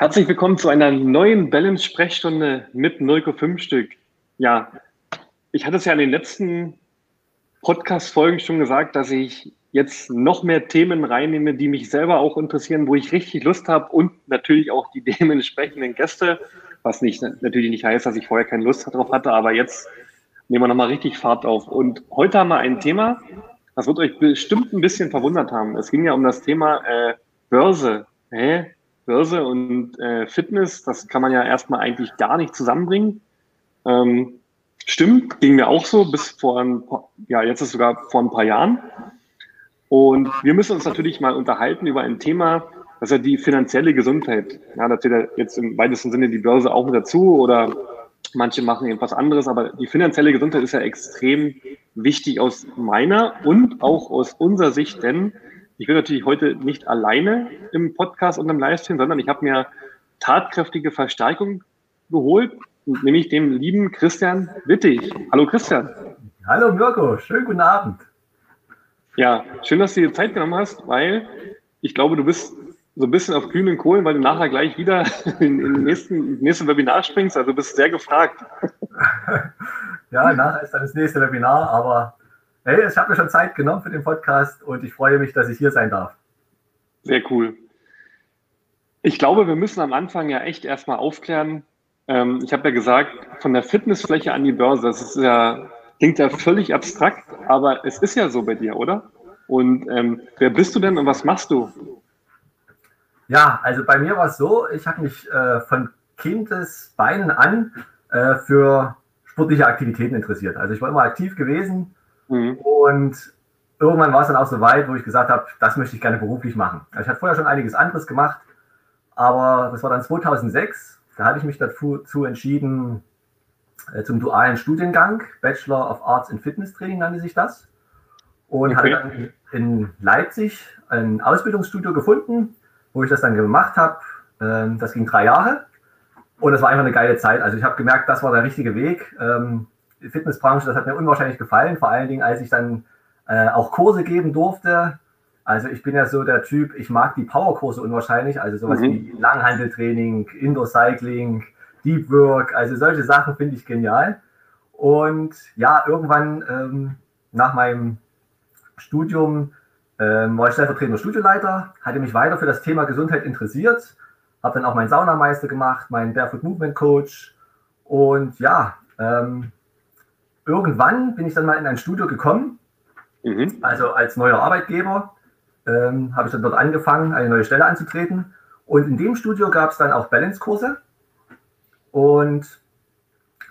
Herzlich willkommen zu einer neuen Balance-Sprechstunde mit Nurko 5 Stück. Ja, ich hatte es ja in den letzten Podcast-Folgen schon gesagt, dass ich jetzt noch mehr Themen reinnehme, die mich selber auch interessieren, wo ich richtig Lust habe und natürlich auch die dementsprechenden Gäste, was nicht, natürlich nicht heißt, dass ich vorher keine Lust darauf hatte, aber jetzt nehmen wir nochmal richtig Fahrt auf. Und heute haben wir ein Thema, das wird euch bestimmt ein bisschen verwundert haben. Es ging ja um das Thema äh, Börse. Hä? Börse und äh, Fitness, das kann man ja erstmal eigentlich gar nicht zusammenbringen. Ähm, stimmt, ging mir auch so bis vor ein paar, ja, jetzt ist sogar vor ein paar Jahren. Und wir müssen uns natürlich mal unterhalten über ein Thema, das ist ja die finanzielle Gesundheit. Ja, da zählt jetzt im weitesten Sinne die Börse auch mit dazu oder manche machen etwas anderes, aber die finanzielle Gesundheit ist ja extrem wichtig aus meiner und auch aus unserer Sicht, denn ich bin natürlich heute nicht alleine im Podcast und im Livestream, sondern ich habe mir tatkräftige Verstärkung geholt, nämlich dem lieben Christian Wittig. Hallo Christian. Hallo Mirko, schönen guten Abend. Ja, schön, dass du dir Zeit genommen hast, weil ich glaube, du bist so ein bisschen auf glühenden Kohlen, weil du nachher gleich wieder in, in den nächsten, nächsten Webinar springst. Also du bist sehr gefragt. ja, nachher ist dann das nächste Webinar, aber Hey, ich habe mir schon Zeit genommen für den Podcast und ich freue mich, dass ich hier sein darf. Sehr cool. Ich glaube, wir müssen am Anfang ja echt erstmal aufklären. Ähm, ich habe ja gesagt, von der Fitnessfläche an die Börse, das ist ja, klingt ja völlig abstrakt, aber es ist ja so bei dir, oder? Und ähm, wer bist du denn und was machst du? Ja, also bei mir war es so, ich habe mich äh, von Kindesbeinen an äh, für sportliche Aktivitäten interessiert. Also ich war immer aktiv gewesen, Mhm. Und irgendwann war es dann auch so weit, wo ich gesagt habe, das möchte ich gerne beruflich machen. Also ich hatte vorher schon einiges anderes gemacht, aber das war dann 2006. Da hatte ich mich dazu entschieden, äh, zum dualen Studiengang, Bachelor of Arts in Fitness Training nannte sich das. Und okay. hatte dann in Leipzig ein Ausbildungsstudio gefunden, wo ich das dann gemacht habe. Ähm, das ging drei Jahre. Und es war einfach eine geile Zeit. Also ich habe gemerkt, das war der richtige Weg. Fitnessbranche, das hat mir unwahrscheinlich gefallen, vor allen Dingen, als ich dann äh, auch Kurse geben durfte. Also ich bin ja so der Typ, ich mag die Powerkurse unwahrscheinlich, also sowas mhm. wie Langhandeltraining, Indoor Cycling, Deep Work, also solche Sachen finde ich genial. Und ja, irgendwann ähm, nach meinem Studium ähm, war ich stellvertretender Studioleiter, hatte mich weiter für das Thema Gesundheit interessiert, habe dann auch meinen Saunameister gemacht, meinen Barefoot Movement Coach und ja, ähm, irgendwann bin ich dann mal in ein Studio gekommen, mhm. also als neuer Arbeitgeber, ähm, habe ich dann dort angefangen, eine neue Stelle anzutreten. Und in dem Studio gab es dann auch Balance-Kurse. Und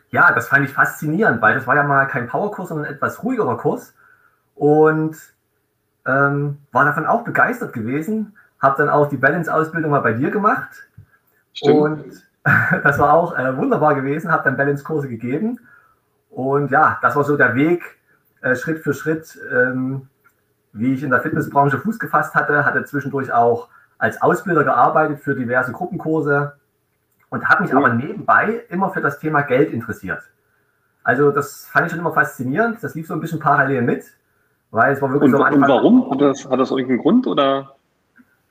ja, das fand ich faszinierend, weil das war ja mal kein Powerkurs, sondern ein etwas ruhigerer Kurs. Und ähm, war davon auch begeistert gewesen. Habe dann auch die Balance-Ausbildung mal bei dir gemacht. Stimmt. Und das war auch äh, wunderbar gewesen. Habe dann Balance-Kurse gegeben. Und ja, das war so der Weg, äh, Schritt für Schritt, ähm, wie ich in der Fitnessbranche Fuß gefasst hatte, hatte zwischendurch auch als Ausbilder gearbeitet für diverse Gruppenkurse und habe mich aber nebenbei immer für das Thema Geld interessiert. Also das fand ich schon immer faszinierend. Das lief so ein bisschen parallel mit, weil es war wirklich und, so. Und warum? Hat das, hat das irgendeinen Grund oder?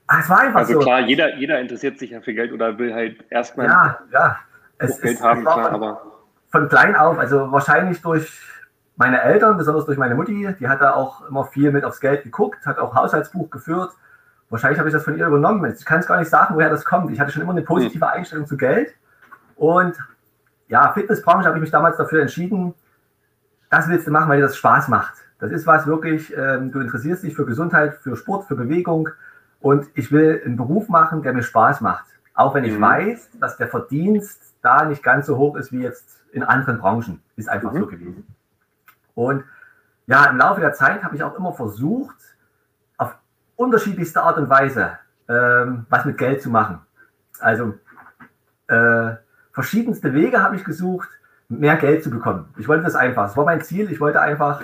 Ach, es war einfach also so. klar, jeder, jeder interessiert sich ja für Geld oder will halt erstmal ja, ja. Es, Geld es, haben, klar, aber von klein auf, also wahrscheinlich durch meine Eltern, besonders durch meine Mutti, die hat da auch immer viel mit aufs Geld geguckt, hat auch Haushaltsbuch geführt. Wahrscheinlich habe ich das von ihr übernommen. Ich kann es gar nicht sagen, woher das kommt. Ich hatte schon immer eine positive Einstellung zu Geld. Und ja, Fitnessbranche habe ich mich damals dafür entschieden, das willst du machen, weil dir das Spaß macht. Das ist was wirklich, ähm, du interessierst dich für Gesundheit, für Sport, für Bewegung. Und ich will einen Beruf machen, der mir Spaß macht. Auch wenn ich mhm. weiß, dass der Verdienst da nicht ganz so hoch ist wie jetzt in anderen Branchen. Ist einfach mhm. so gewesen. Und ja, im Laufe der Zeit habe ich auch immer versucht, auf unterschiedlichste Art und Weise ähm, was mit Geld zu machen. Also äh, verschiedenste Wege habe ich gesucht, mehr Geld zu bekommen. Ich wollte das einfach. Das war mein Ziel. Ich wollte einfach,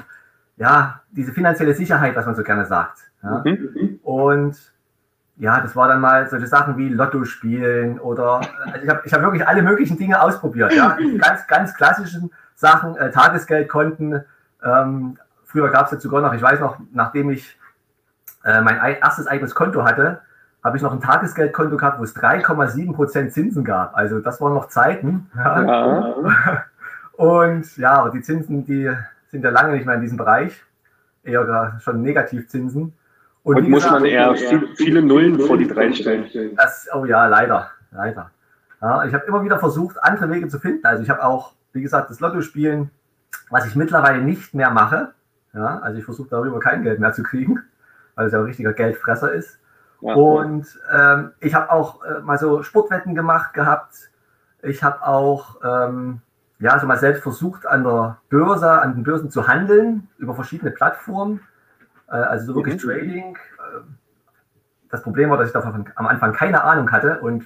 ja, diese finanzielle Sicherheit, was man so gerne sagt. Ja? Mhm. Und ja, das war dann mal solche Sachen wie Lotto spielen oder also ich habe ich hab wirklich alle möglichen Dinge ausprobiert. Ja. Ganz, ganz klassischen Sachen, äh, Tagesgeldkonten. Ähm, früher gab es jetzt sogar noch, ich weiß noch, nachdem ich äh, mein erstes eigenes Konto hatte, habe ich noch ein Tagesgeldkonto gehabt, wo es 3,7% Zinsen gab. Also das waren noch Zeiten. Ja. Und ja, die Zinsen, die sind ja lange nicht mehr in diesem Bereich. Eher schon Negativzinsen. Und, Und muss man eher viel, viele Nullen vor die drei stellen. Das, oh ja, leider, leider. Ja, ich habe immer wieder versucht, andere Wege zu finden. Also ich habe auch, wie gesagt, das Lotto spielen, was ich mittlerweile nicht mehr mache. Ja, also ich versuche darüber kein Geld mehr zu kriegen, weil es ja ein richtiger Geldfresser ist. Ja, und ähm, ich habe auch äh, mal so Sportwetten gemacht gehabt. Ich habe auch ähm, ja, so mal selbst versucht, an der Börse, an den Börsen zu handeln, über verschiedene Plattformen. Äh, also so wirklich mhm. Trading. Äh, das Problem war, dass ich davon am Anfang keine Ahnung hatte und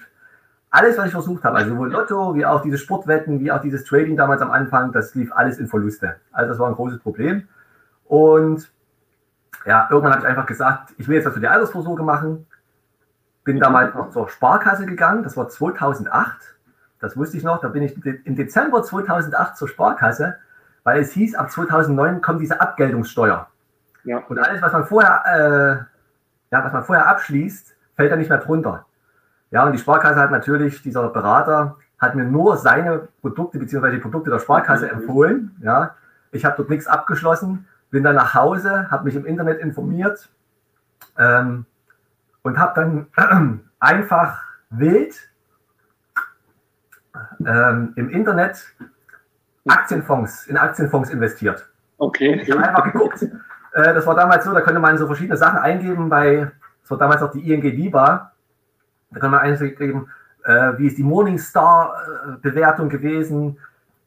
alles, was ich versucht habe, also sowohl Lotto, wie auch diese Sportwetten, wie auch dieses Trading damals am Anfang, das lief alles in Verluste. Also das war ein großes Problem. Und ja, irgendwann habe ich einfach gesagt, ich will jetzt was für die Altersvorsorge machen. Bin damals noch zur Sparkasse gegangen, das war 2008. Das wusste ich noch, da bin ich im Dezember 2008 zur Sparkasse, weil es hieß, ab 2009 kommt diese Abgeltungssteuer. Ja. Und alles, was man vorher, äh, ja, was man vorher abschließt, fällt dann nicht mehr drunter. Ja, und die Sparkasse hat natürlich, dieser Berater hat mir nur seine Produkte bzw. die Produkte der Sparkasse empfohlen. Ja, ich habe dort nichts abgeschlossen bin dann nach Hause, habe mich im Internet informiert ähm, und habe dann einfach wild ähm, im Internet Aktienfonds, in Aktienfonds investiert. Okay. Ich habe einfach geguckt. Äh, das war damals so, da konnte man so verschiedene Sachen eingeben bei, das war damals auch die ING DIBA. Da kann man eingeben, äh, wie ist die Morningstar-Bewertung gewesen,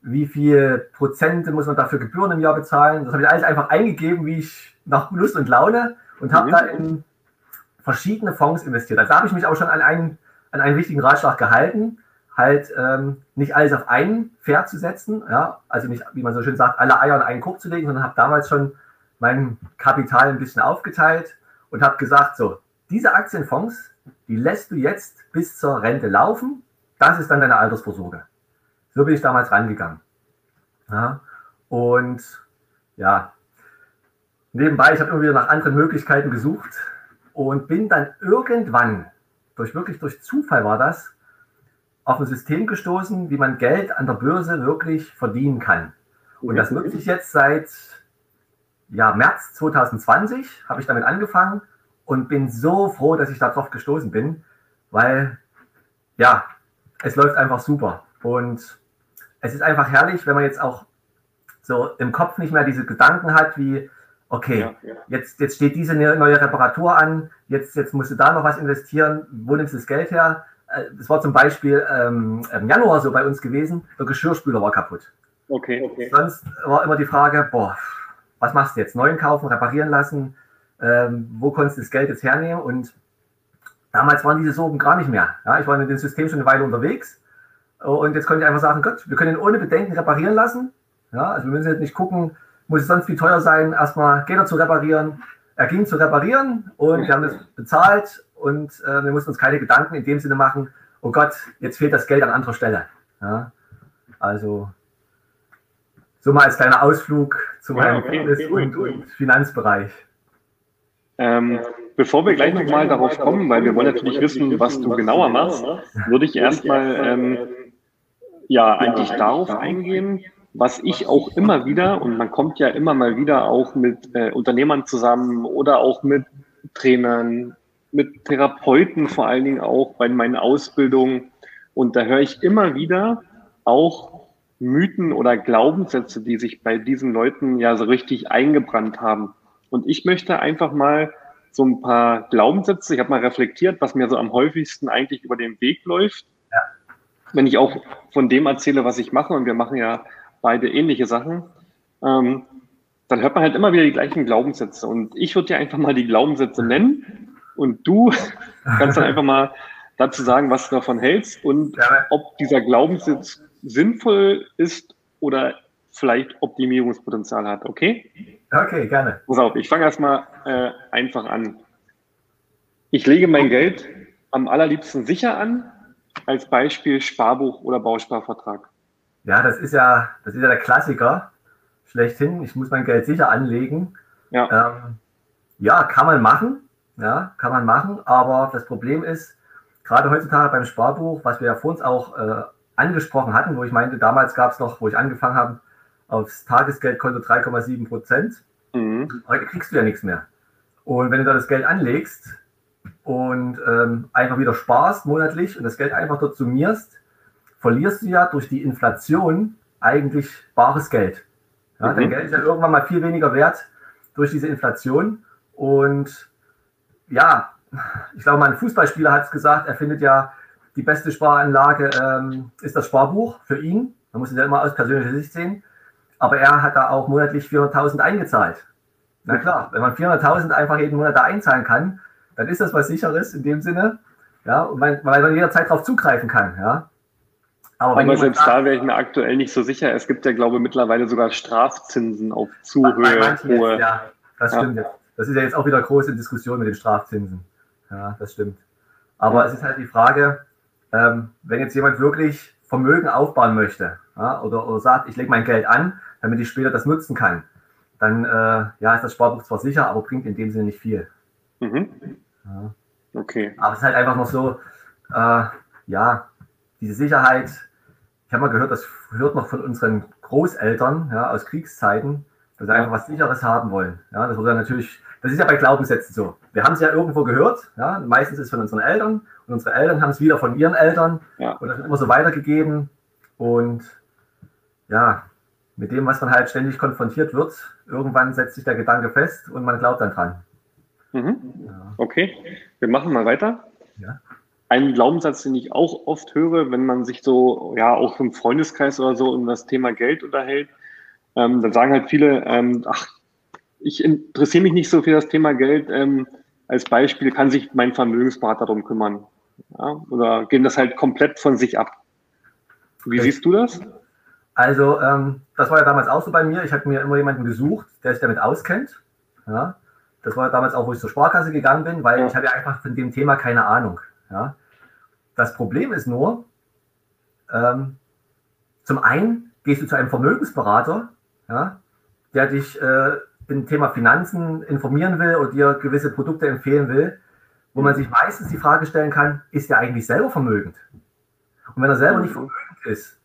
wie viel Prozente muss man dafür Gebühren im Jahr bezahlen. Das habe ich alles einfach eingegeben, wie ich nach Lust und Laune und habe mhm. da in verschiedene Fonds investiert. Also da habe ich mich auch schon an einen, an einen wichtigen Ratschlag gehalten, halt ähm, nicht alles auf einen Pferd zu setzen, ja, also nicht, wie man so schön sagt, alle Eier in einen Korb zu legen, sondern habe damals schon mein Kapital ein bisschen aufgeteilt und habe gesagt, so, diese Aktienfonds, die lässt du jetzt bis zur Rente laufen, das ist dann deine Altersvorsorge. So bin ich damals rangegangen. Ja, und ja, nebenbei, ich habe immer wieder nach anderen Möglichkeiten gesucht und bin dann irgendwann, durch wirklich durch Zufall war das, auf ein System gestoßen, wie man Geld an der Börse wirklich verdienen kann. Und das nutze ich jetzt seit ja, März 2020, habe ich damit angefangen und bin so froh, dass ich darauf gestoßen bin, weil ja, es läuft einfach super. Und es ist einfach herrlich, wenn man jetzt auch so im Kopf nicht mehr diese Gedanken hat, wie, okay, ja, ja. Jetzt, jetzt steht diese ne-, neue Reparatur an, jetzt, jetzt musst du da noch was investieren, wo nimmst du das Geld her? Äh, das war zum Beispiel ähm, im Januar so bei uns gewesen, der Geschirrspüler war kaputt. Okay, okay. Sonst war immer die Frage, boah, was machst du jetzt? Neuen kaufen, reparieren lassen? Ähm, wo konntest du das Geld jetzt hernehmen? Und damals waren diese Sorgen gar nicht mehr. Ja, ich war in dem System schon eine Weile unterwegs und jetzt konnte ich einfach sagen, Gott, wir können ihn ohne Bedenken reparieren lassen. Ja, also wir müssen jetzt nicht gucken, muss es sonst viel teuer sein, erstmal geht er zu reparieren. Er ging zu reparieren und wir haben das bezahlt und äh, wir mussten uns keine Gedanken in dem Sinne machen, oh Gott, jetzt fehlt das Geld an anderer Stelle. Ja, also so mal als kleiner Ausflug zu meinem ja, okay, okay, und, und, Finanzbereich. Ähm, bevor wir gleich nochmal darauf kommen, weil wir wollen natürlich wissen, was du genauer machst, würde ich erstmal ähm, ja eigentlich darauf eingehen, was ich auch immer wieder, und man kommt ja immer mal wieder auch mit äh, Unternehmern zusammen oder auch mit Trainern, mit Therapeuten vor allen Dingen auch bei meinen Ausbildungen. Und da höre ich immer wieder auch Mythen oder Glaubenssätze, die sich bei diesen Leuten ja so richtig eingebrannt haben. Und ich möchte einfach mal so ein paar Glaubenssätze, ich habe mal reflektiert, was mir so am häufigsten eigentlich über den Weg läuft wenn ich auch von dem erzähle, was ich mache, und wir machen ja beide ähnliche Sachen, ähm, dann hört man halt immer wieder die gleichen Glaubenssätze. Und ich würde dir einfach mal die Glaubenssätze nennen und du kannst dann einfach mal dazu sagen, was du davon hältst und ob dieser Glaubenssatz sinnvoll ist oder vielleicht Optimierungspotenzial hat, okay? Okay, gerne. Pass auf, ich fange erstmal äh, einfach an. Ich lege mein Geld am allerliebsten sicher an als Beispiel Sparbuch oder Bausparvertrag? Ja, das ist ja, das ist ja der Klassiker schlechthin. Ich muss mein Geld sicher anlegen. Ja, ähm, ja kann man machen. ja, kann man machen, aber das Problem ist, gerade heutzutage beim Sparbuch, was wir ja vor uns auch äh, angesprochen hatten, wo ich meinte, damals gab es noch, wo ich angefangen habe, aufs Tagesgeldkonto 3,7 Prozent. Mhm. Heute kriegst du ja nichts mehr. Und wenn du da das Geld anlegst und ähm, einfach wieder sparst monatlich und das Geld einfach dort summierst, verlierst du ja durch die Inflation eigentlich bares Geld. Ja, mhm. Dein Geld ist ja irgendwann mal viel weniger wert durch diese Inflation. Und ja, ich glaube, mein Fußballspieler hat es gesagt, er findet ja, die beste Sparanlage ähm, ist das Sparbuch für ihn. Man muss es ja immer aus persönlicher Sicht sehen. Aber er hat da auch monatlich 400.000 eingezahlt. Na klar, wenn man 400.000 einfach jeden Monat da einzahlen kann, dann ist das was Sicheres in dem Sinne. Ja, weil man jederzeit darauf zugreifen kann. Ja. Aber, Aber selbst da wäre ich mir aktuell nicht so sicher. Es gibt ja, glaube ich, mittlerweile sogar Strafzinsen auf zu hohe. Ja, das stimmt. Ja. Das ist ja jetzt auch wieder große Diskussion mit den Strafzinsen. Ja, das stimmt. Aber ja. es ist halt die Frage, ähm, wenn jetzt jemand wirklich Vermögen aufbauen möchte ja, oder, oder sagt, ich lege mein Geld an, damit ich später das nutzen kann, dann äh, ja, ist das Sparbuch zwar sicher, aber bringt in dem Sinne nicht viel. Mhm. Ja. Okay. Aber es ist halt einfach noch so, äh, ja, diese Sicherheit. Ich habe mal gehört, das hört noch von unseren Großeltern ja, aus Kriegszeiten, dass sie einfach was Sicheres haben wollen. Ja, das wurde natürlich, das ist ja bei Glaubenssätzen so. Wir haben es ja irgendwo gehört, ja, meistens ist es von unseren Eltern und unsere Eltern haben es wieder von ihren Eltern ja. und das wird immer so weitergegeben. Und ja, mit dem, was man halt ständig konfrontiert wird, irgendwann setzt sich der Gedanke fest und man glaubt dann dran. Mhm. Ja. Okay, wir machen mal weiter. Ja. Ein Glaubenssatz, den ich auch oft höre, wenn man sich so, ja, auch im Freundeskreis oder so um das Thema Geld unterhält, ähm, dann sagen halt viele, ähm, ach, ich interessiere mich nicht so für das Thema Geld. Ähm, als Beispiel kann sich mein Vermögensberater darum kümmern. Ja? Oder gehen das halt komplett von sich ab. Wie okay. siehst du das? Also, ähm, das war ja damals auch so bei mir. Ich habe mir immer jemanden gesucht, der sich damit auskennt. Ja? Das war ja damals auch, wo ich zur Sparkasse gegangen bin, weil ja. ich habe ja einfach von dem Thema keine Ahnung. Ja? Das Problem ist nur, ähm, zum einen gehst du zu einem Vermögensberater, ja, der dich äh, im Thema Finanzen informieren will oder dir gewisse Produkte empfehlen will, wo man sich meistens die Frage stellen kann, ist er eigentlich selber vermögend? Und wenn er selber nicht vermögend ist,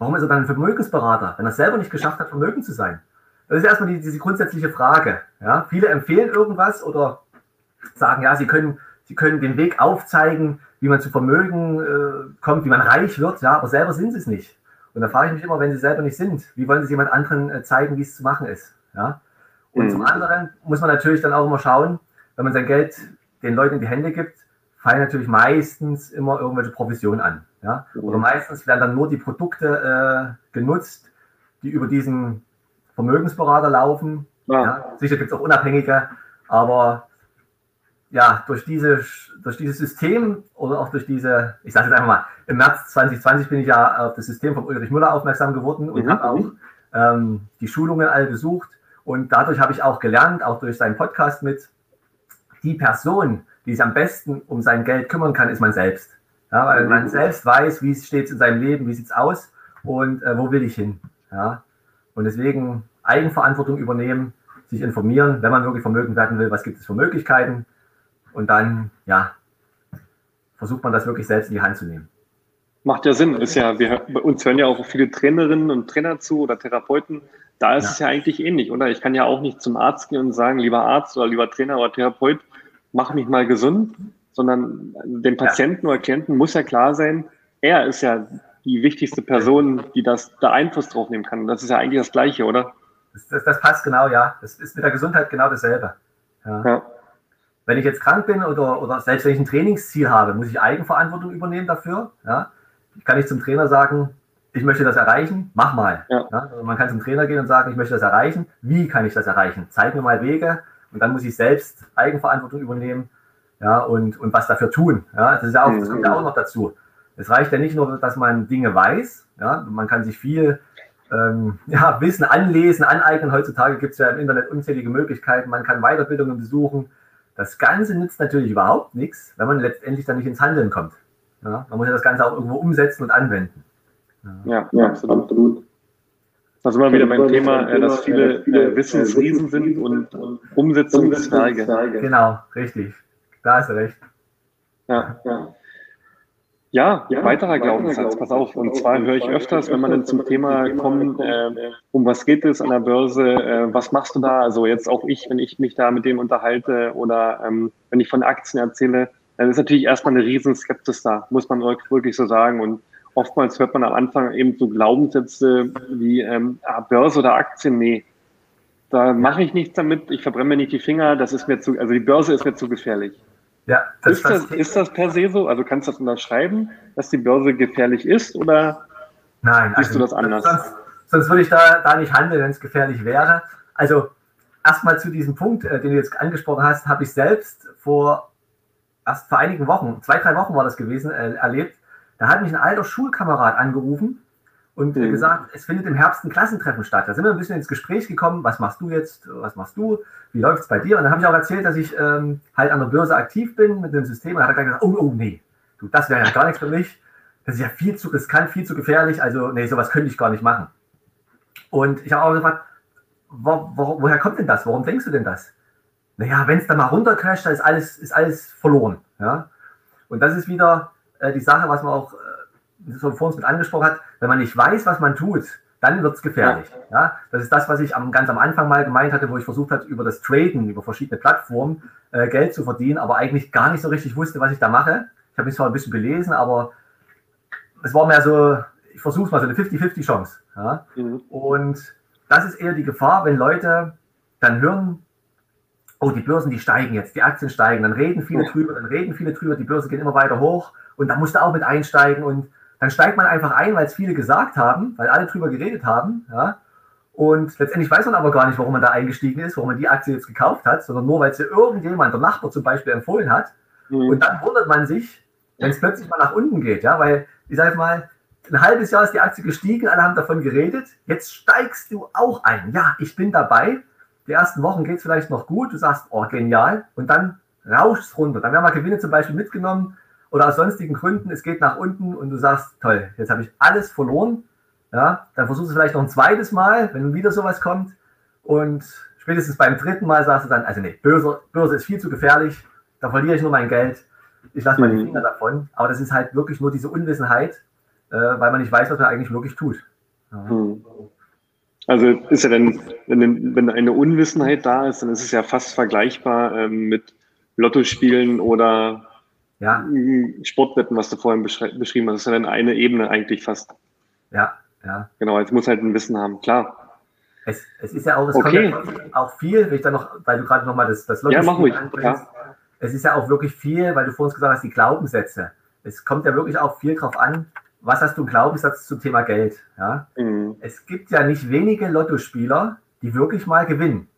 Warum ist er dann ein Vermögensberater, wenn er selber nicht geschafft hat, vermögend zu sein? Das ist erstmal die, diese grundsätzliche Frage. Ja? Viele empfehlen irgendwas oder sagen, ja, sie können, sie können den Weg aufzeigen, wie man zu Vermögen äh, kommt, wie man reich wird, ja, aber selber sind sie es nicht. Und da frage ich mich immer, wenn sie selber nicht sind, wie wollen sie jemand anderen äh, zeigen, wie es zu machen ist? Ja? Und mhm. zum anderen muss man natürlich dann auch immer schauen, wenn man sein Geld den Leuten in die Hände gibt, fallen natürlich meistens immer irgendwelche Provisionen an. Ja? Oder meistens werden dann nur die Produkte äh, genutzt, die über diesen Vermögensberater laufen. Ja. Ja? Sicher gibt es auch Unabhängige, aber ja, durch, diese, durch dieses System oder auch durch diese, ich sage jetzt einfach mal, im März 2020 bin ich ja auf das System von Ulrich Müller aufmerksam geworden und mhm. habe auch ähm, die Schulungen alle besucht. Und dadurch habe ich auch gelernt, auch durch seinen Podcast mit, die Person, die sich am besten um sein Geld kümmern kann, ist man selbst. Ja, weil man selbst weiß, wie es steht in seinem Leben, wie sieht es aus und äh, wo will ich hin. Ja? Und deswegen Eigenverantwortung übernehmen, sich informieren, wenn man wirklich vermögend werden will, was gibt es für Möglichkeiten und dann, ja, versucht man das wirklich selbst in die Hand zu nehmen. Macht ja Sinn. Ist ja, wir, uns hören ja auch viele Trainerinnen und Trainer zu oder Therapeuten. Da ist ja. es ja eigentlich ähnlich, oder? Ich kann ja auch nicht zum Arzt gehen und sagen, lieber Arzt oder lieber Trainer oder Therapeut, mach mich mal gesund, sondern dem Patienten ja. oder Klienten muss ja klar sein, er ist ja die wichtigste Person, die das da Einfluss drauf nehmen kann. Das ist ja eigentlich das Gleiche, oder? Das, das, das passt genau, ja. Das ist mit der Gesundheit genau dasselbe. Ja. Ja. Wenn ich jetzt krank bin oder, oder selbst wenn ich ein Trainingsziel habe, muss ich Eigenverantwortung übernehmen dafür. Ja. Ich kann nicht zum Trainer sagen, ich möchte das erreichen, mach mal. Ja. Also man kann zum Trainer gehen und sagen, ich möchte das erreichen. Wie kann ich das erreichen? Zeig mir mal Wege und dann muss ich selbst Eigenverantwortung übernehmen ja, und, und was dafür tun. Ja, das, ist ja auch, das kommt ja auch noch dazu. Es reicht ja nicht nur, dass man Dinge weiß, ja, man kann sich viel ähm, ja, Wissen anlesen, aneignen. Heutzutage gibt es ja im Internet unzählige Möglichkeiten, man kann Weiterbildungen besuchen. Das Ganze nützt natürlich überhaupt nichts, wenn man letztendlich dann nicht ins Handeln kommt. Ja, man muss ja das Ganze auch irgendwo umsetzen und anwenden. Ja, ja absolut. Also immer wieder beim Thema, äh, dass viele äh, Wissensriesen sind und Umsetzungszweige. Genau, richtig. Da hast du recht. Ja, ja. Ja, ja weiterer Glaubenssatz, pass auf. Und zwar höre ich öfters, wenn man dann zum Thema kommt, äh, um was geht es an der Börse, äh, was machst du da? Also jetzt auch ich, wenn ich mich da mit dem unterhalte oder ähm, wenn ich von Aktien erzähle, dann ist natürlich erstmal eine riesen Skepsis da, muss man wirklich so sagen. Und oftmals hört man am Anfang eben so Glaubenssätze wie ähm, ah, Börse oder Aktien, nee, da mache ich nichts damit, ich verbrenne mir nicht die Finger, das ist mir zu, also die Börse ist mir zu gefährlich. Ja, das ist, das, ist das per se so? Also kannst du das unterschreiben, dass die Börse gefährlich ist oder Nein, siehst also, du das anders? Sonst, sonst würde ich da, da nicht handeln, wenn es gefährlich wäre. Also erstmal zu diesem Punkt, äh, den du jetzt angesprochen hast, habe ich selbst vor erst vor einigen Wochen, zwei, drei Wochen war das gewesen, äh, erlebt. Da hat mich ein alter Schulkamerad angerufen und mhm. gesagt, es findet im Herbst ein Klassentreffen statt. Da sind wir ein bisschen ins Gespräch gekommen, was machst du jetzt, was machst du, wie läuft es bei dir? Und dann habe ich auch erzählt, dass ich ähm, halt an der Börse aktiv bin mit dem System. Und dann hat er gesagt, oh, oh, nee, du, das wäre ja gar nichts für mich. Das ist ja viel zu riskant, viel zu gefährlich. Also, nee, sowas könnte ich gar nicht machen. Und ich habe auch gefragt, wo, wo, woher kommt denn das? Warum denkst du denn das? Naja, wenn es da mal runtercrasht, dann ist alles, ist alles verloren. Ja? Und das ist wieder äh, die Sache, was man auch äh, so vor uns mit angesprochen hat, wenn man nicht weiß, was man tut, dann wird es gefährlich. Ja. ja. Das ist das, was ich am, ganz am Anfang mal gemeint hatte, wo ich versucht habe, über das Traden, über verschiedene Plattformen äh, Geld zu verdienen, aber eigentlich gar nicht so richtig wusste, was ich da mache. Ich habe mich zwar ein bisschen belesen, aber es war mehr so, ich versuche es mal so eine 50-50 Chance. Ja. Mhm. Und das ist eher die Gefahr, wenn Leute dann hören, oh, die Börsen, die steigen jetzt, die Aktien steigen, dann reden viele ja. drüber, dann reden viele drüber, die Börse geht immer weiter hoch und da musst du auch mit einsteigen und dann steigt man einfach ein, weil es viele gesagt haben, weil alle drüber geredet haben, ja. Und letztendlich weiß man aber gar nicht, warum man da eingestiegen ist, warum man die Aktie jetzt gekauft hat, sondern nur, weil es ja irgendjemand, der Nachbar zum Beispiel, empfohlen hat. Mhm. Und dann wundert man sich, wenn es plötzlich mal nach unten geht, ja, weil, ich sage mal, ein halbes Jahr ist die Aktie gestiegen, alle haben davon geredet, jetzt steigst du auch ein. Ja, ich bin dabei. Die ersten Wochen geht es vielleicht noch gut, du sagst, oh, genial, und dann rauscht es runter. Dann werden mal Gewinne zum Beispiel mitgenommen, oder aus sonstigen Gründen, es geht nach unten und du sagst, toll, jetzt habe ich alles verloren. Ja, dann versuchst du vielleicht noch ein zweites Mal, wenn wieder sowas kommt. Und spätestens beim dritten Mal sagst du dann, also nee, Börse, Börse ist viel zu gefährlich, da verliere ich nur mein Geld, ich lasse meine mhm. Finger davon. Aber das ist halt wirklich nur diese Unwissenheit, äh, weil man nicht weiß, was man eigentlich wirklich tut. Ja. Also ist ja dann, wenn, wenn eine Unwissenheit da ist, dann ist es ja fast vergleichbar ähm, mit Lottospielen oder ja. Sportwetten, was du vorhin beschrieben hast, ist ja dann eine Ebene eigentlich fast. Ja, ja. Genau, jetzt muss halt ein Wissen haben, klar. Es, es ist ja auch, es okay. kommt auch viel, wenn ich dann noch, weil du gerade nochmal das, das Ja, mach ruhig. Ja. Es ist ja auch wirklich viel, weil du vor uns gesagt hast, die Glaubenssätze. Es kommt ja wirklich auch viel drauf an, was hast du Glaubenssatz zum Thema Geld. Ja? Mhm. Es gibt ja nicht wenige Lottospieler, die wirklich mal gewinnen.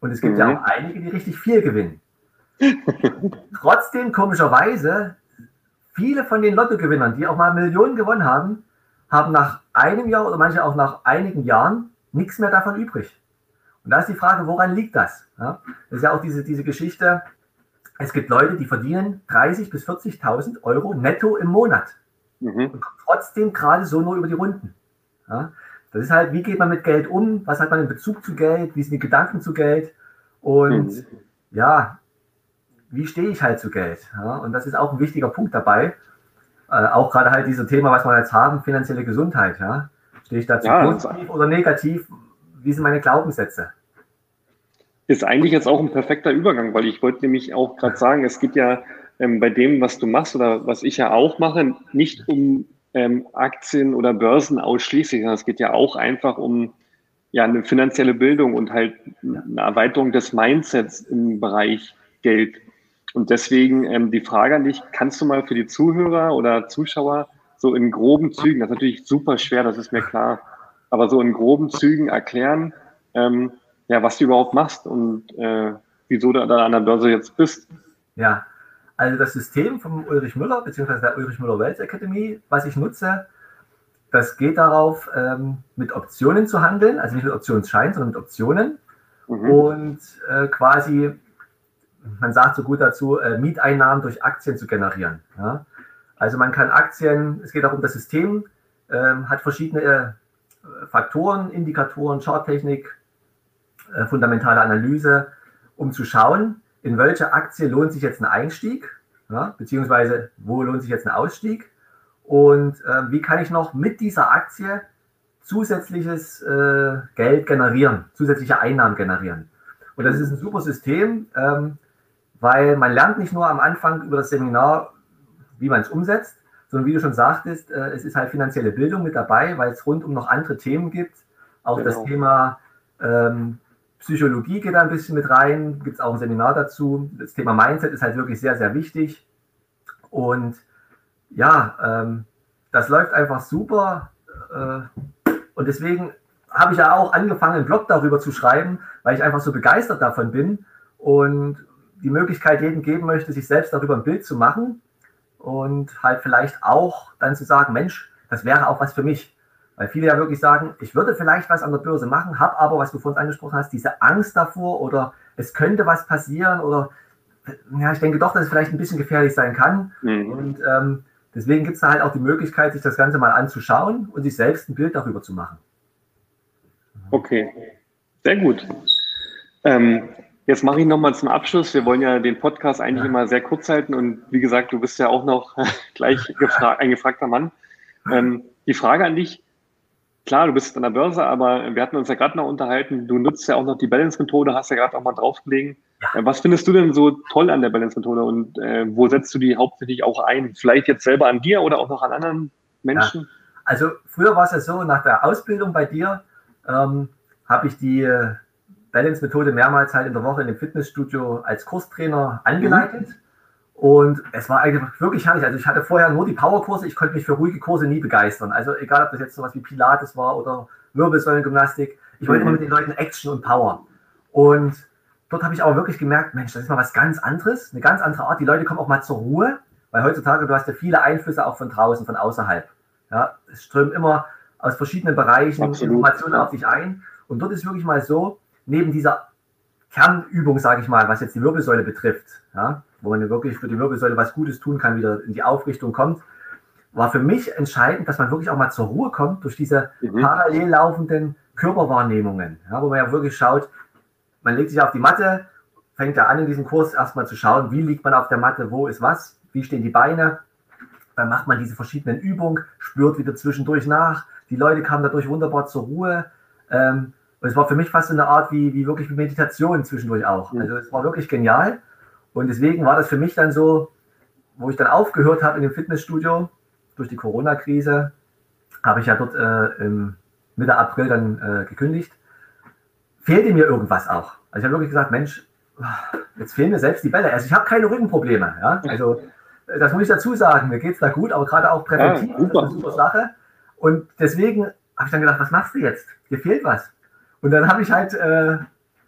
Und es gibt mhm. ja auch einige, die richtig viel gewinnen. Trotzdem, komischerweise, viele von den Lottogewinnern, die auch mal Millionen gewonnen haben, haben nach einem Jahr oder manche auch nach einigen Jahren nichts mehr davon übrig. Und da ist die Frage, woran liegt das? Ja, das ist ja auch diese, diese Geschichte, es gibt Leute, die verdienen 30.000 bis 40.000 Euro netto im Monat mhm. und trotzdem gerade so nur über die Runden. Ja, das ist halt, wie geht man mit Geld um? Was hat man in Bezug zu Geld? Wie sind die Gedanken zu Geld? Und mhm. ja, wie stehe ich halt zu Geld? Ja? Und das ist auch ein wichtiger Punkt dabei. Äh, auch gerade halt dieses Thema, was wir jetzt haben, finanzielle Gesundheit. Ja? Stehe ich dazu ja, positiv oder negativ? Wie sind meine Glaubenssätze? Ist eigentlich jetzt auch ein perfekter Übergang, weil ich wollte nämlich auch gerade sagen, es geht ja ähm, bei dem, was du machst oder was ich ja auch mache, nicht um ähm, Aktien oder Börsen ausschließlich, sondern es geht ja auch einfach um ja, eine finanzielle Bildung und halt eine Erweiterung des Mindsets im Bereich Geld. Und deswegen ähm, die Frage an dich, kannst du mal für die Zuhörer oder Zuschauer so in groben Zügen, das ist natürlich super schwer, das ist mir klar, aber so in groben Zügen erklären, ähm, ja, was du überhaupt machst und äh, wieso du da an der Börse jetzt bist. Ja, also das System vom Ulrich Müller, beziehungsweise der Ulrich Müller Wealth Academy, was ich nutze, das geht darauf, ähm, mit Optionen zu handeln, also nicht mit Optionsschein, sondern mit Optionen. Mhm. Und äh, quasi man sagt so gut dazu, äh, Mieteinnahmen durch Aktien zu generieren. Ja? Also man kann Aktien, es geht auch um das System, äh, hat verschiedene äh, Faktoren, Indikatoren, Charttechnik, äh, fundamentale Analyse um zu schauen, in welche Aktie lohnt sich jetzt ein Einstieg, ja, beziehungsweise wo lohnt sich jetzt ein Ausstieg und äh, wie kann ich noch mit dieser Aktie zusätzliches äh, Geld generieren, zusätzliche Einnahmen generieren. Und das ist ein super System, ähm, weil man lernt nicht nur am Anfang über das Seminar, wie man es umsetzt, sondern wie du schon sagtest, äh, es ist halt finanzielle Bildung mit dabei, weil es rundum noch andere Themen gibt. Auch genau. das Thema ähm, Psychologie geht da ein bisschen mit rein, gibt es auch ein Seminar dazu. Das Thema Mindset ist halt wirklich sehr, sehr wichtig. Und ja, ähm, das läuft einfach super. Äh, und deswegen habe ich ja auch angefangen, einen Blog darüber zu schreiben, weil ich einfach so begeistert davon bin und die Möglichkeit jedem geben möchte, sich selbst darüber ein Bild zu machen und halt vielleicht auch dann zu sagen, Mensch, das wäre auch was für mich. Weil viele ja wirklich sagen, ich würde vielleicht was an der Börse machen, habe aber, was du vorhin angesprochen hast, diese Angst davor oder es könnte was passieren oder ja, ich denke doch, dass es vielleicht ein bisschen gefährlich sein kann. Mhm. Und ähm, deswegen gibt es da halt auch die Möglichkeit, sich das Ganze mal anzuschauen und sich selbst ein Bild darüber zu machen. Okay, sehr gut. Ähm, jetzt mache ich nochmal zum Abschluss. Wir wollen ja den Podcast eigentlich ja. immer sehr kurz halten und wie gesagt, du bist ja auch noch gleich ein gefragter Mann. Ähm, die Frage an dich, klar, du bist an der Börse, aber wir hatten uns ja gerade noch unterhalten, du nutzt ja auch noch die Balance-Methode, hast ja gerade auch mal draufgelegen. Ja. Äh, was findest du denn so toll an der Balance-Methode und äh, wo setzt du die hauptsächlich auch ein? Vielleicht jetzt selber an dir oder auch noch an anderen Menschen? Ja. Also früher war es ja so, nach der Ausbildung bei dir ähm, habe ich die äh, Balance-Methode mehrmals halt in der Woche in dem Fitnessstudio als Kurstrainer angeleitet. Mhm. Und es war eigentlich wirklich herrlich. Also ich hatte vorher nur die Powerkurse, ich konnte mich für ruhige Kurse nie begeistern. Also egal, ob das jetzt sowas wie Pilates war oder Wirbelsäulengymnastik, ich wollte immer mit den Leuten Action und Power. Und dort habe ich aber wirklich gemerkt, Mensch, das ist mal was ganz anderes, eine ganz andere Art. Die Leute kommen auch mal zur Ruhe, weil heutzutage, du hast ja viele Einflüsse auch von draußen, von außerhalb. Ja, es strömen immer aus verschiedenen Bereichen Absolut. Informationen auf dich ein. Und dort ist wirklich mal so, neben dieser Kernübung, sage ich mal, was jetzt die Wirbelsäule betrifft, ja, wo man wirklich für die Wirbelsäule was Gutes tun kann, wieder in die Aufrichtung kommt, war für mich entscheidend, dass man wirklich auch mal zur Ruhe kommt durch diese mhm. parallel laufenden Körperwahrnehmungen, ja, wo man ja wirklich schaut, man legt sich auf die Matte, fängt da an in diesem Kurs erstmal zu schauen, wie liegt man auf der Matte, wo ist was, wie stehen die Beine, dann macht man diese verschiedenen Übungen, spürt wieder zwischendurch nach, die Leute kamen dadurch wunderbar zur Ruhe. Ähm, und es war für mich fast so eine Art wie, wie wirklich Meditation zwischendurch auch. Also es war wirklich genial. Und deswegen war das für mich dann so, wo ich dann aufgehört habe in dem Fitnessstudio durch die Corona-Krise, habe ich ja dort äh, im Mitte April dann äh, gekündigt, fehlte mir irgendwas auch. Also ich habe wirklich gesagt, Mensch, jetzt fehlen mir selbst die Bälle. Also ich habe keine Rückenprobleme. Ja? Also das muss ich dazu sagen, mir geht es da gut, aber gerade auch präventiv ja, super. ist eine super Sache. Und deswegen habe ich dann gedacht, was machst du jetzt? Dir fehlt was. Und dann habe ich halt äh,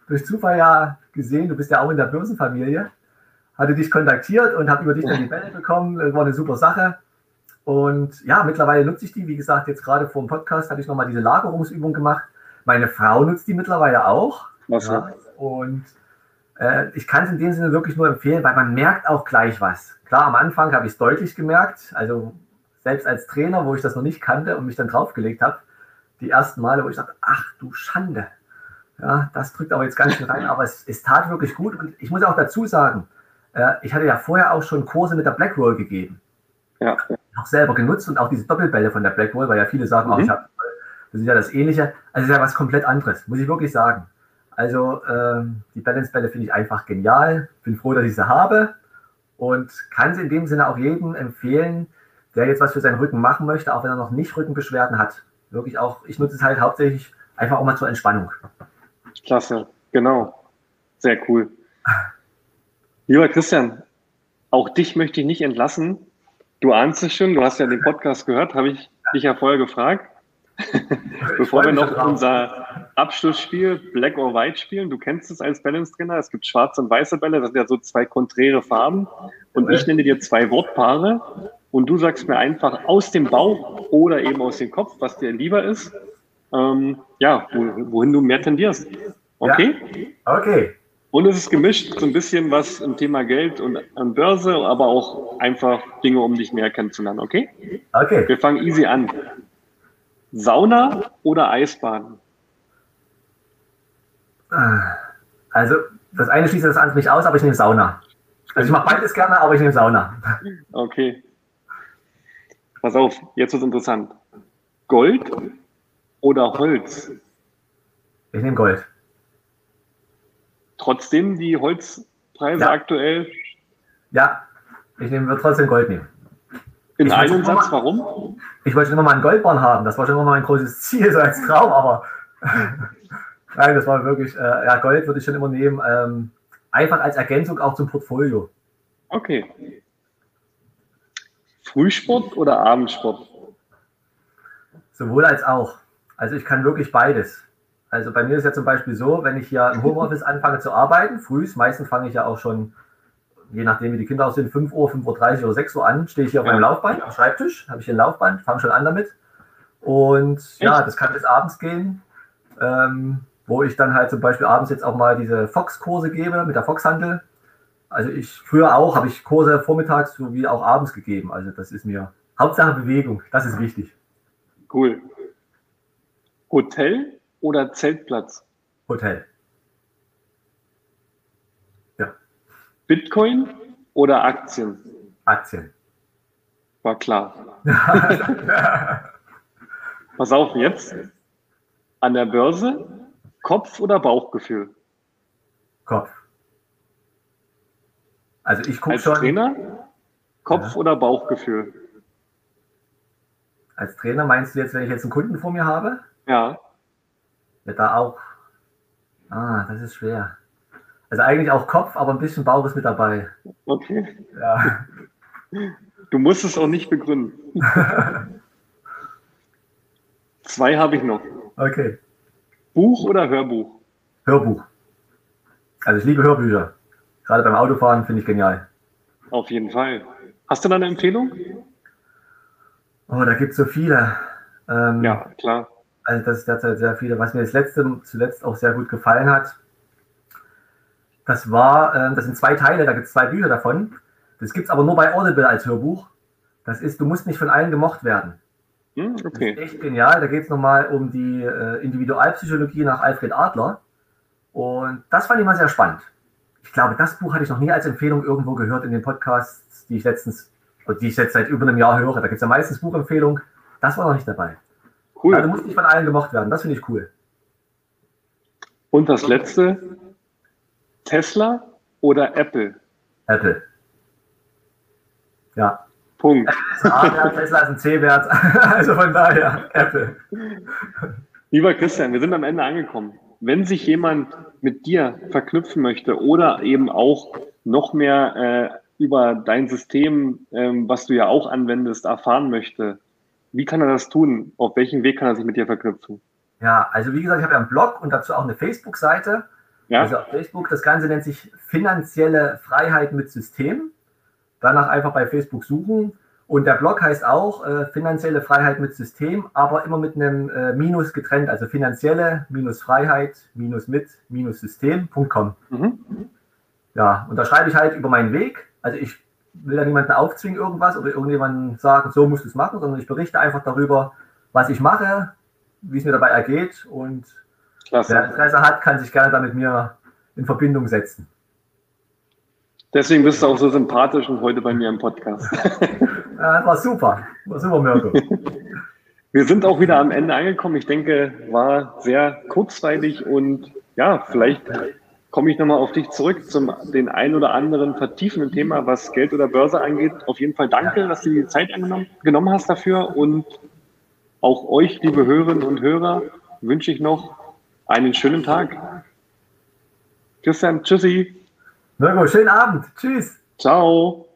durch Zufall ja gesehen, du bist ja auch in der Börsenfamilie, hatte dich kontaktiert und habe über dich dann die Bälle bekommen. Das war eine super Sache. Und ja, mittlerweile nutze ich die. Wie gesagt, jetzt gerade vor dem Podcast hatte ich nochmal diese Lagerungsübung gemacht. Meine Frau nutzt die mittlerweile auch. Ja, und äh, ich kann es in dem Sinne wirklich nur empfehlen, weil man merkt auch gleich was. Klar, am Anfang habe ich es deutlich gemerkt. Also selbst als Trainer, wo ich das noch nicht kannte und mich dann draufgelegt habe, die ersten Male, wo ich dachte, ach du Schande. Ja, das drückt aber jetzt ganz schön rein, aber es, es tat wirklich gut. Und ich muss auch dazu sagen, äh, ich hatte ja vorher auch schon Kurse mit der Blackroll gegeben. Ja. Auch selber genutzt und auch diese Doppelbälle von der Blackroll, weil ja viele sagen, mhm. oh, ich habe, das ist ja das Ähnliche. Also es ist ja was komplett anderes, muss ich wirklich sagen. Also äh, die Balance-Bälle finde ich einfach genial. Bin froh, dass ich sie habe und kann sie in dem Sinne auch jedem empfehlen, der jetzt was für seinen Rücken machen möchte, auch wenn er noch nicht Rückenbeschwerden hat. Wirklich auch, ich nutze es halt hauptsächlich einfach auch mal zur Entspannung. Klasse, genau. Sehr cool. Lieber Christian, auch dich möchte ich nicht entlassen. Du ahnst es schon, du hast ja den Podcast gehört, habe ich dich ja vorher gefragt. Bevor wir noch unser Abschlussspiel Black or White spielen, du kennst es als Balance-Trainer, es gibt schwarze und weiße Bälle, das sind ja so zwei konträre Farben. Und ich nenne dir zwei Wortpaare und du sagst mir einfach aus dem Bauch oder eben aus dem Kopf, was dir lieber ist, ähm, ja, wohin du mehr tendierst. Okay? Ja. Okay. Und es ist gemischt, so ein bisschen was im Thema Geld und an Börse, aber auch einfach Dinge, um dich mehr kennenzulernen, okay? Okay. Wir fangen easy an. Sauna oder Eisbaden? Also Das eine schließt das andere nicht aus, aber ich nehme Sauna. Also ich mache beides gerne, aber ich nehme Sauna. Okay. Pass auf, jetzt wird es interessant. Gold oder Holz? Ich nehme Gold. Trotzdem die Holzpreise ja. aktuell? Ja, ich nehme, würde trotzdem Gold nehmen. In ich einem Satz, mal, warum? Ich wollte schon immer mal einen Goldbahn haben. Das war schon immer mein großes Ziel, so als Traum, aber nein, das war wirklich, äh, ja, Gold würde ich schon immer nehmen. Ähm, einfach als Ergänzung auch zum Portfolio. Okay. Frühsport oder Abendsport? Sowohl als auch. Also ich kann wirklich beides. Also bei mir ist ja zum Beispiel so, wenn ich hier im Homeoffice anfange zu arbeiten, früh, meistens fange ich ja auch schon, je nachdem wie die Kinder aussehen, 5 Uhr, 5.30 Uhr oder 6 Uhr an, stehe ich hier auf meinem Laufband, am Schreibtisch, habe ich hier ein Laufband, fange schon an damit. Und ja, das kann bis abends gehen, ähm, wo ich dann halt zum Beispiel abends jetzt auch mal diese Fox-Kurse gebe mit der Fox-Handel. Also ich früher auch, habe ich Kurse vormittags sowie auch abends gegeben. Also das ist mir Hauptsache Bewegung, das ist wichtig. Cool. Hotel oder Zeltplatz? Hotel. Ja. Bitcoin oder Aktien? Aktien. War klar. Pass auf jetzt. An der Börse Kopf oder Bauchgefühl? Kopf. Also ich gucke schon. Als Trainer Kopf ja. oder Bauchgefühl? Als Trainer meinst du jetzt, wenn ich jetzt einen Kunden vor mir habe? Ja. Ja, da auch. Ah, das ist schwer. Also eigentlich auch Kopf, aber ein bisschen Bauch ist mit dabei. Okay. Ja. Du musst es auch nicht begründen. Zwei habe ich noch. Okay. Buch oder Hörbuch? Hörbuch. Also ich liebe Hörbücher. Gerade beim Autofahren finde ich genial. Auf jeden Fall. Hast du da eine Empfehlung? Oh, da gibt es so viele. Ähm, ja, klar. Also das ist derzeit sehr viele. Was mir das letzte zuletzt auch sehr gut gefallen hat, das war, äh, das sind zwei Teile, da gibt es zwei Bücher davon. Das gibt es aber nur bei Audible als Hörbuch. Das ist, du musst nicht von allen gemocht werden. Hm, okay. Das ist echt genial. Da geht es nochmal um die äh, Individualpsychologie nach Alfred Adler. Und das fand ich mal sehr spannend. Ich glaube, das Buch hatte ich noch nie als Empfehlung irgendwo gehört in den Podcasts, die ich letztens die ich jetzt seit über einem Jahr höre. Da gibt es ja meistens Buchempfehlungen. Das war noch nicht dabei. Cool. Also muss nicht von allen gemocht werden. Das finde ich cool. Und das letzte: Tesla oder Apple? Apple. Ja. Punkt. A-Wert, Tesla ist ein C-Wert. Also von daher, Apple. Lieber Christian, wir sind am Ende angekommen. Wenn sich jemand mit dir verknüpfen möchte oder eben auch noch mehr äh, über dein System, ähm, was du ja auch anwendest, erfahren möchte, wie kann er das tun? Auf welchem Weg kann er sich mit dir verknüpfen? Ja, also wie gesagt, ich habe ja einen Blog und dazu auch eine Facebook-Seite. Ja. Also auf Facebook, das Ganze nennt sich finanzielle Freiheit mit System. Danach einfach bei Facebook suchen. Und der Blog heißt auch äh, finanzielle Freiheit mit System, aber immer mit einem äh, Minus getrennt, also finanzielle minus Freiheit minus mit minus System.com. Mhm. Ja, und da schreibe ich halt über meinen Weg, also ich will da niemanden aufzwingen irgendwas oder irgendjemanden sagen, so musst du es machen, sondern ich berichte einfach darüber, was ich mache, wie es mir dabei ergeht und Klasse. wer Interesse hat, kann sich gerne da mit mir in Verbindung setzen. Deswegen bist du auch so sympathisch und heute bei mir im Podcast. ja, war super. War super, Mirko. Wir sind auch wieder am Ende angekommen. Ich denke, war sehr kurzweilig und ja, vielleicht komme ich nochmal auf dich zurück zum den ein oder anderen vertiefenden Thema, was Geld oder Börse angeht. Auf jeden Fall danke, dass du die Zeit angenommen, genommen hast dafür und auch euch, liebe Hörerinnen und Hörer, wünsche ich noch einen schönen Tag. Christian, tschüssi. Mirko, schönen Abend. Tschüss. Ciao.